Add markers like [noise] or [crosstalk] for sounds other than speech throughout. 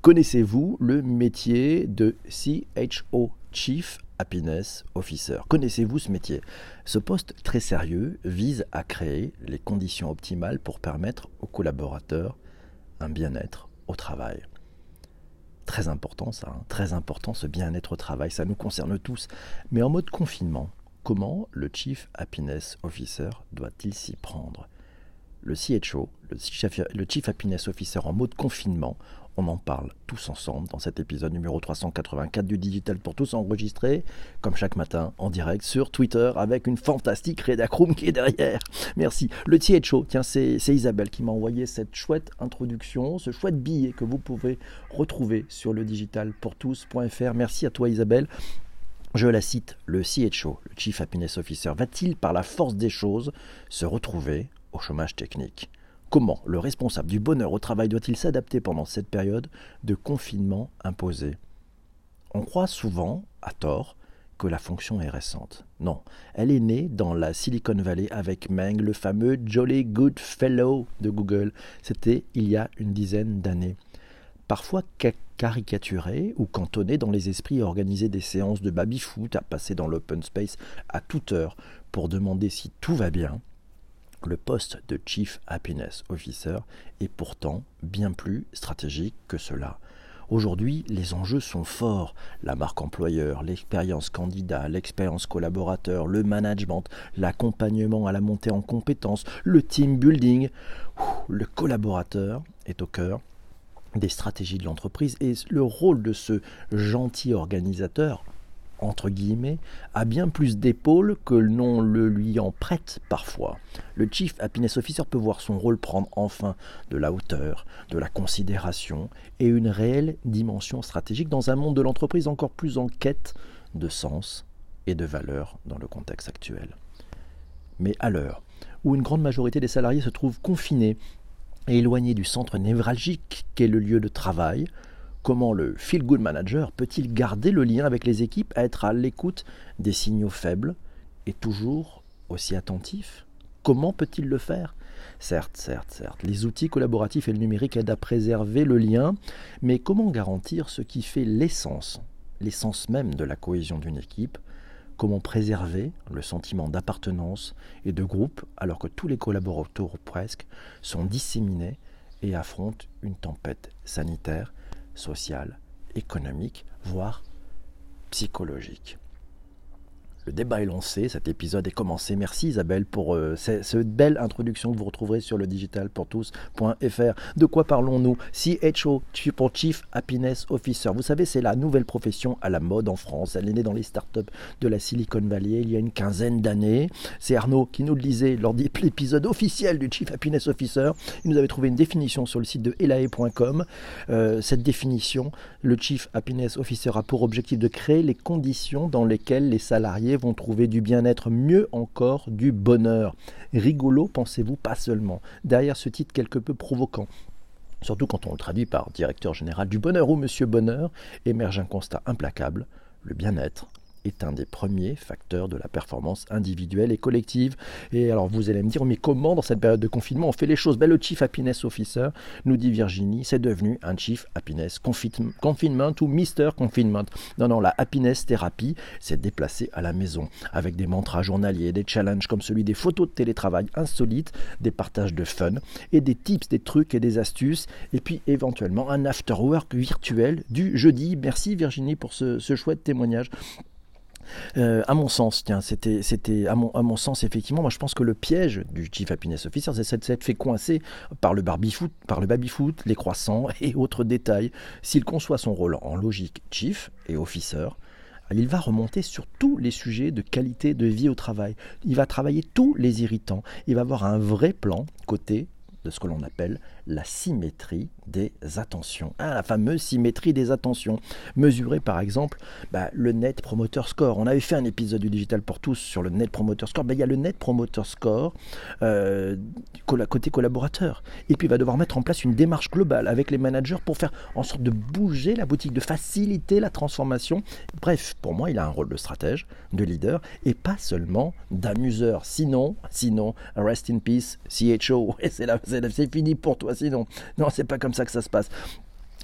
Connaissez-vous le métier de CHO, Chief Happiness Officer? Connaissez-vous ce métier? Ce poste très sérieux vise à créer les conditions optimales pour permettre aux collaborateurs un bien-être au travail. Très important ça, hein. très important ce bien-être au travail, ça nous concerne tous. Mais en mode confinement, comment le Chief Happiness Officer doit-il s'y prendre? Le CHO, le Chief Happiness Officer en mode confinement, on en parle tous ensemble dans cet épisode numéro 384 du Digital pour tous enregistré, comme chaque matin, en direct sur Twitter avec une fantastique rédacroom qui est derrière. Merci. Le THO, tiens, c'est Isabelle qui m'a envoyé cette chouette introduction, ce chouette billet que vous pouvez retrouver sur le digitalpourtous.fr. Merci à toi Isabelle. Je la cite, le CHO, le Chief Happiness Officer, va-t-il par la force des choses se retrouver chômage technique Comment le responsable du bonheur au travail doit-il s'adapter pendant cette période de confinement imposé? On croit souvent, à tort, que la fonction est récente. Non, elle est née dans la Silicon Valley avec Meng, le fameux Jolly Good Fellow de Google. C'était il y a une dizaine d'années. Parfois caricaturé ou cantonné dans les esprits à organiser des séances de baby-foot, à passer dans l'open space à toute heure pour demander si tout va bien, le poste de Chief Happiness Officer est pourtant bien plus stratégique que cela. Aujourd'hui, les enjeux sont forts. La marque employeur, l'expérience candidat, l'expérience collaborateur, le management, l'accompagnement à la montée en compétences, le team building. Le collaborateur est au cœur des stratégies de l'entreprise et le rôle de ce gentil organisateur entre guillemets, a bien plus d'épaules que l'on le lui en prête parfois. Le Chief Happiness Officer peut voir son rôle prendre enfin de la hauteur, de la considération et une réelle dimension stratégique dans un monde de l'entreprise encore plus en quête de sens et de valeur dans le contexte actuel. Mais à l'heure où une grande majorité des salariés se trouvent confinés et éloignés du centre névralgique qu'est le lieu de travail, Comment le Feel Good Manager peut-il garder le lien avec les équipes, être à l'écoute des signaux faibles et toujours aussi attentif? Comment peut-il le faire? Certes, certes, certes, les outils collaboratifs et le numérique aident à préserver le lien, mais comment garantir ce qui fait l'essence, l'essence même de la cohésion d'une équipe? Comment préserver le sentiment d'appartenance et de groupe alors que tous les collaborateurs presque sont disséminés et affrontent une tempête sanitaire? Sociale, économique, voire psychologique. Le débat est lancé, cet épisode est commencé. Merci Isabelle pour euh, cette, belle introduction que vous retrouverez sur le digitalpourtous.fr. De quoi parlons-nous? CHO pour Chief Happiness Officer. Vous savez, c'est la nouvelle profession à la mode en France. Elle est née dans les startups de la Silicon Valley il y a une quinzaine d'années. C'est Arnaud qui nous le disait lors de l'épisode officiel du Chief Happiness Officer. Il nous avait trouvé une définition sur le site de elae.com. Euh, cette définition, le Chief Happiness Officer a pour objectif de créer les conditions dans lesquelles les salariés vont trouver du bien-être, mieux encore du bonheur. Rigolo, pensez-vous, pas seulement. Derrière ce titre quelque peu provoquant, surtout quand on le traduit par directeur général du bonheur ou monsieur bonheur, émerge un constat implacable, le bien-être est un des premiers facteurs de la performance individuelle et collective. Et alors vous allez me dire, mais comment dans cette période de confinement on fait les choses? Ben, Le Chief Happiness Officer, nous dit Virginie, c'est devenu un Chief Happiness Confinement ou Mister Confinement. Non, non, la Happiness Thérapie s'est déplacée à la maison avec des mantras journaliers, des challenges comme celui des photos de télétravail insolites, des partages de fun et des tips, des trucs et des astuces, et puis éventuellement un after-work virtuel du jeudi. Merci Virginie pour ce, ce chouette témoignage. Euh, à mon sens, tiens, c'était, c'était à mon, à mon sens effectivement, moi je pense que le piège du Chief Happiness Officer, c'est cette fait coincer par le baby-foot, par le baby-foot, les croissants [laughs] et autres détails. S'il conçoit son rôle en logique Chief et Officer, il va remonter sur tous les sujets de qualité de vie au travail. Il va travailler tous les irritants. Il va avoir un vrai plan côté de ce que l'on appelle la symétrie des attentions. Ah, la fameuse symétrie des attentions. Mesurer par exemple bah, le Net Promoter Score. On avait fait un épisode du Digital pour tous sur le Net Promoter Score. Bah, il y a le Net Promoter Score euh, côté collaborateur. Et puis il va devoir mettre en place une démarche globale avec les managers pour faire en sorte de bouger la boutique, de faciliter la transformation. Bref, pour moi, il a un rôle de stratège, de leader et pas seulement d'amuseur. Sinon, sinon, rest in peace, CHO, [laughs] c'est fini pour toi [laughs] Non, c'est pas comme ça que ça se passe.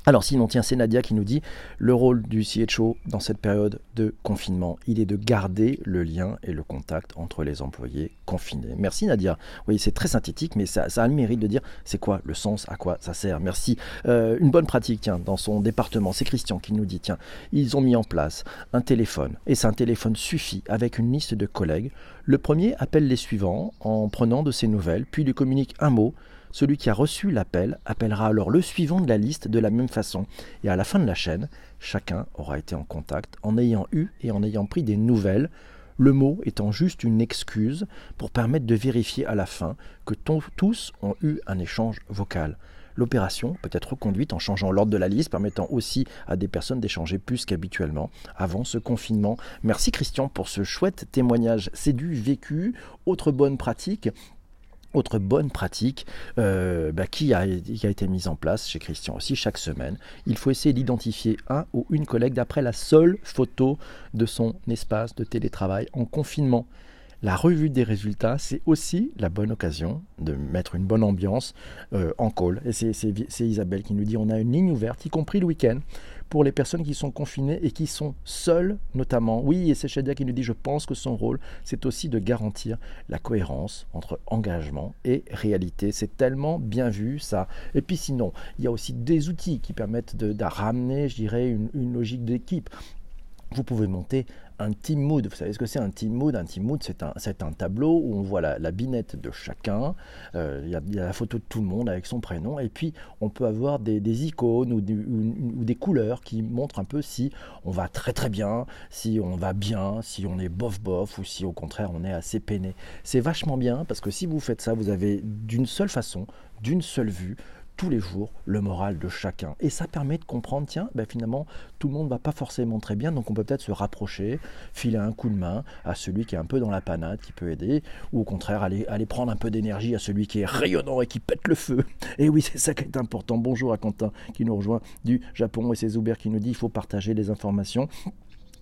Alors sinon, tiens, c'est Nadia qui nous dit le rôle du CHO dans cette période de confinement, il est de garder le lien et le contact entre les employés confinés. Merci Nadia. Oui, c'est très synthétique, mais ça, a le mérite de dire c'est quoi le sens, à quoi ça sert. Merci. Euh, une bonne pratique, tiens, dans son département, c'est Christian qui nous dit tiens, ils ont mis en place un téléphone, et c'est un téléphone suffit avec une liste de collègues. Le premier appelle les suivants en prenant de ses nouvelles, puis lui communique un mot celui qui a reçu l'appel appellera alors le suivant de la liste de la même façon. Et à la fin de la chaîne, chacun aura été en contact en ayant eu et en ayant pris des nouvelles le mot étant juste une excuse pour permettre de vérifier à la fin que tous ont eu un échange vocal. L'opération peut être reconduite en changeant l'ordre de la liste, permettant aussi à des personnes d'échanger plus qu'habituellement avant ce confinement. Merci Christian pour ce chouette témoignage. C'est du vécu. Autre bonne pratique, autre bonne pratique euh, bah, qui, a, été mise en place chez Christian aussi chaque semaine. Il faut essayer d'identifier un ou une collègue d'après la seule photo de son espace de télétravail en confinement. La revue des résultats, c'est aussi la bonne occasion de mettre une bonne ambiance euh, en call. Et c'est Isabelle qui nous dit on a une ligne ouverte, y compris le week-end, pour les personnes qui sont confinées et qui sont seules notamment. Oui, et c'est Shadia qui nous dit, je pense que son rôle, c'est aussi de garantir la cohérence entre engagement et réalité. C'est tellement bien vu ça. Et puis sinon, il y a aussi des outils qui permettent de, ramener, je dirais, une logique d'équipe vous pouvez monter un team mood. Vous savez ce que c'est un team mood? Un team mood, c'est un, un, tableau où on voit la, binette de chacun, euh, il y, a la photo de tout le monde avec son prénom, et puis on peut avoir des, icônes ou, des couleurs qui montrent un peu si on va très très bien, si on va bien, si on est bof bof, ou si au contraire on est assez peiné. C'est vachement bien parce que si vous faites ça, vous avez d'une seule façon, d'une seule vue, tous les jours le moral de chacun. Et ça permet de comprendre, tiens, ben finalement, tout le monde ne va pas forcément très bien, donc on peut peut-être se rapprocher, filer un coup de main à celui qui est un peu dans la panade, qui peut aider, ou au contraire aller, prendre un peu d'énergie à celui qui est rayonnant et qui pète le feu. [laughs] Et oui, c'est ça qui est important. Bonjour à Quentin qui nous rejoint du Japon et c'est Zuber qui nous dit il faut partager les informations.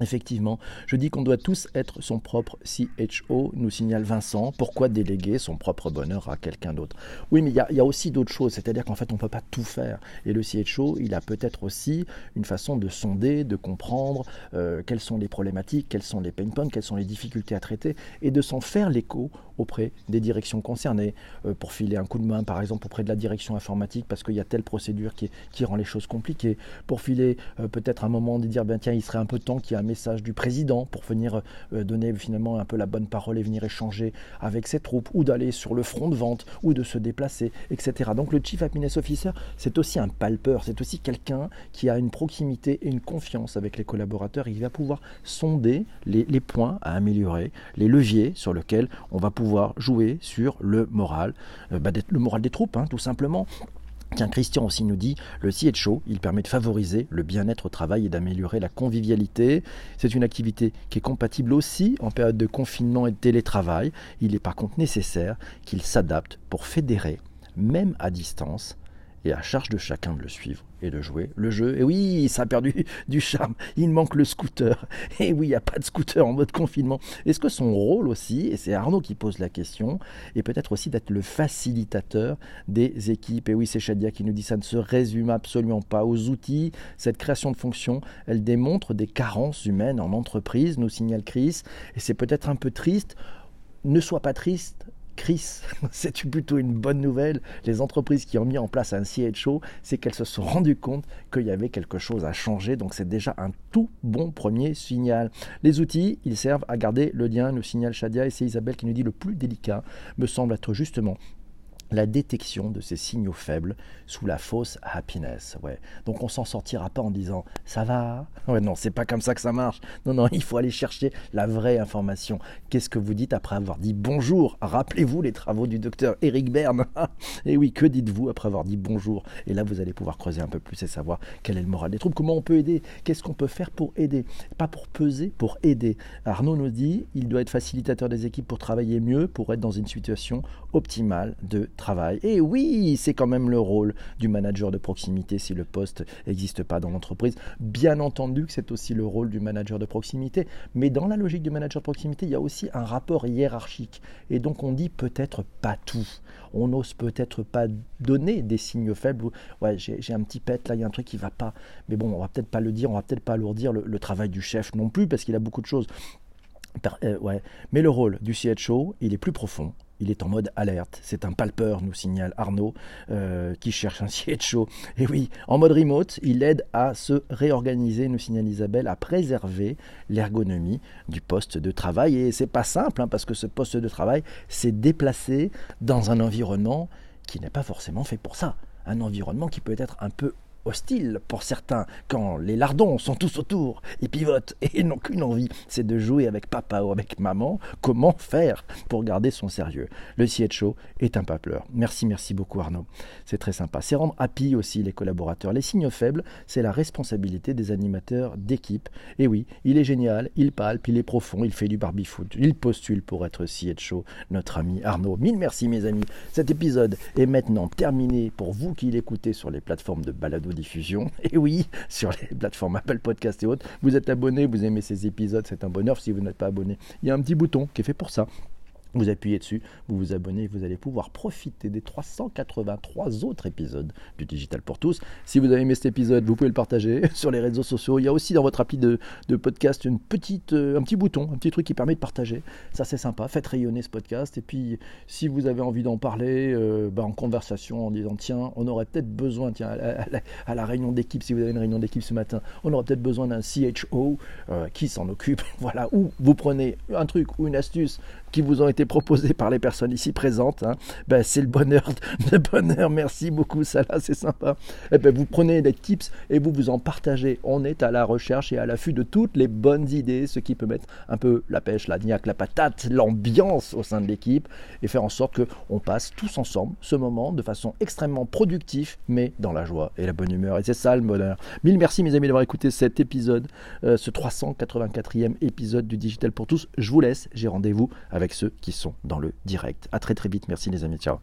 Effectivement, je dis qu'on doit tous être son propre CHO, nous signale Vincent. Pourquoi déléguer son propre bonheur à quelqu'un d'autre? Oui, mais il y, a aussi d'autres choses, c'est-à-dire qu'en fait, on ne peut pas tout faire. Et le CHO, il a peut-être aussi une façon de sonder, de comprendre euh, quelles sont les problématiques, quels sont les pain points, quelles sont les difficultés à traiter, et de s'en faire l'écho auprès des directions concernées, euh, pour filer un coup de main, par exemple, auprès de la direction informatique, parce qu'il y a telle procédure qui, rend les choses compliquées, pour filer euh, peut-être un moment de dire, ben tiens, il serait un peu temps qu'il y ait un message du président pour venir euh, donner finalement un peu la bonne parole et venir échanger avec ses troupes, ou d'aller sur le front de vente, ou de se déplacer, etc. Donc le Chief Happiness Officer, c'est aussi un palpeur, c'est aussi quelqu'un qui a une proximité et une confiance avec les collaborateurs, il va pouvoir sonder les, les points à améliorer, les leviers sur lesquels on va pouvoir jouer sur le moral, euh, bah, le moral des troupes, hein, tout simplement. Tiens, Christian aussi nous dit, le CHO, il permet de favoriser le bien-être au travail et d'améliorer la convivialité. C'est une activité qui est compatible aussi en période de confinement et de télétravail. Il est par contre nécessaire qu'il s'adapte pour fédérer, même à distance, et à charge de chacun de le suivre et de jouer le jeu. Et oui, ça a perdu [laughs] du charme. Il manque le scooter. [laughs] Et oui, il n'y a pas de scooter en mode confinement. Est-ce que son rôle aussi, et c'est Arnaud qui pose la question, est peut-être aussi d'être le facilitateur des équipes? Et oui, c'est Shadia qui nous dit ça ne se résume absolument pas aux outils. Cette création de fonction, elle démontre des carences humaines en entreprise, nous signale Chris. Et c'est peut-être un peu triste. Ne sois pas triste, Chris, [laughs] c'est plutôt une bonne nouvelle. Les entreprises qui ont mis en place un CHO, c'est qu'elles se sont rendues compte qu'il y avait quelque chose à changer. Donc c'est déjà un tout bon premier signal. Les outils, ils servent à garder le lien, nous signale Shadia, et c'est Isabelle qui nous dit le plus délicat me semble être justement la détection de ces signaux faibles sous la fausse happiness. Ouais. Donc on s'en sortira pas en disant ça va? Ouais, non, c'est pas comme ça que ça marche. Non, non, [laughs] il faut aller chercher la vraie information. Qu'est-ce que vous dites après avoir dit bonjour? Rappelez-vous les travaux du docteur Eric Berne. [laughs] et oui, que dites-vous après avoir dit bonjour? Et là, vous allez pouvoir creuser un peu plus et savoir quel est le moral des troupes, comment on peut aider, qu'est-ce qu'on peut faire pour aider, pas pour peser, pour aider. Arnaud nous dit il doit être facilitateur des équipes pour travailler mieux, pour être dans une situation optimale de travail Et oui, c'est quand même le rôle du manager de proximité si le poste n'existe pas dans l'entreprise. Bien entendu que c'est aussi le rôle du manager de proximité, mais dans la logique du manager de proximité, il y a aussi un rapport hiérarchique. Et donc on dit peut-être pas tout. On n'ose peut-être pas donner des signes faibles. Ouais, j'ai un petit pet là, il y a un truc qui va pas. Mais bon, on va peut-être pas le dire, on va peut-être pas alourdir le, le travail du chef non plus parce qu'il a beaucoup de choses. Euh, ouais. Mais le rôle du CHO, il est plus profond. Il est en mode alerte. C'est un palpeur, nous signale Arnaud, euh, qui cherche un CHO. Et oui, en mode remote, il aide à se réorganiser, nous signale Isabelle, à préserver l'ergonomie du poste de travail. Et c'est pas simple, hein, parce que ce poste de travail s'est déplacé dans un environnement qui n'est pas forcément fait pour ça. Un environnement qui peut être un peu hostile pour certains quand les lardons sont tous autour et pivotent et n'ont qu'une envie, c'est de jouer avec papa ou avec maman. Comment faire pour garder son sérieux? Le CHO est un papleur. Merci, merci beaucoup Arnaud. C'est très sympa. C'est rendre happy aussi les collaborateurs. Les signes faibles, c'est la responsabilité des animateurs d'équipe. Et oui, il est génial, il palpe, il est profond, il fait du baby-foot, il postule pour être CHO, notre ami Arnaud. Mille merci mes amis. Cet épisode est maintenant terminé pour vous qui l'écoutez sur les plateformes de balado diffusion. [laughs] Et oui, sur les plateformes Apple Podcast et autres, vous êtes abonné, vous aimez ces épisodes, c'est un bonheur. Si vous n'êtes pas abonné, il y a un petit bouton qui est fait pour ça. Vous appuyez dessus, vous vous abonnez, vous allez pouvoir profiter des 383 autres épisodes du Digital pour tous. Si vous avez aimé cet épisode, vous pouvez le partager [laughs] sur les réseaux sociaux. Il y a aussi dans votre appli de, podcast une petite, euh, un petit bouton, un petit truc qui permet de partager. Ça c'est sympa, faites rayonner ce podcast. Et puis si vous avez envie d'en parler euh, bah, en conversation en disant tiens, on aurait peut-être besoin, tiens, à, la, réunion d'équipe, si vous avez une réunion d'équipe ce matin, on aurait peut-être besoin d'un CHO euh, qui s'en occupe. [laughs] voilà, ou vous prenez un truc ou une astuce qui vous ont été proposés par les personnes ici présentes. Hein. Ben, c'est le bonheur, le [laughs] bonheur. Merci beaucoup, là, c'est sympa. Et eh ben, vous prenez des tips et vous vous en partagez. On est à la recherche et à l'affût de toutes les bonnes idées, ce qui peut mettre un peu la pêche, la niaque, la patate, l'ambiance au sein de l'équipe et faire en sorte qu'on passe tous ensemble ce moment de façon extrêmement productive, mais dans la joie et la bonne humeur. Et c'est ça le bonheur. Mille merci mes amis d'avoir écouté cet épisode, euh, ce 384e épisode du Digital pour tous. Je vous laisse, j'ai rendez-vous avec avec ceux qui sont dans le direct. À très très vite. Merci les amis. Ciao.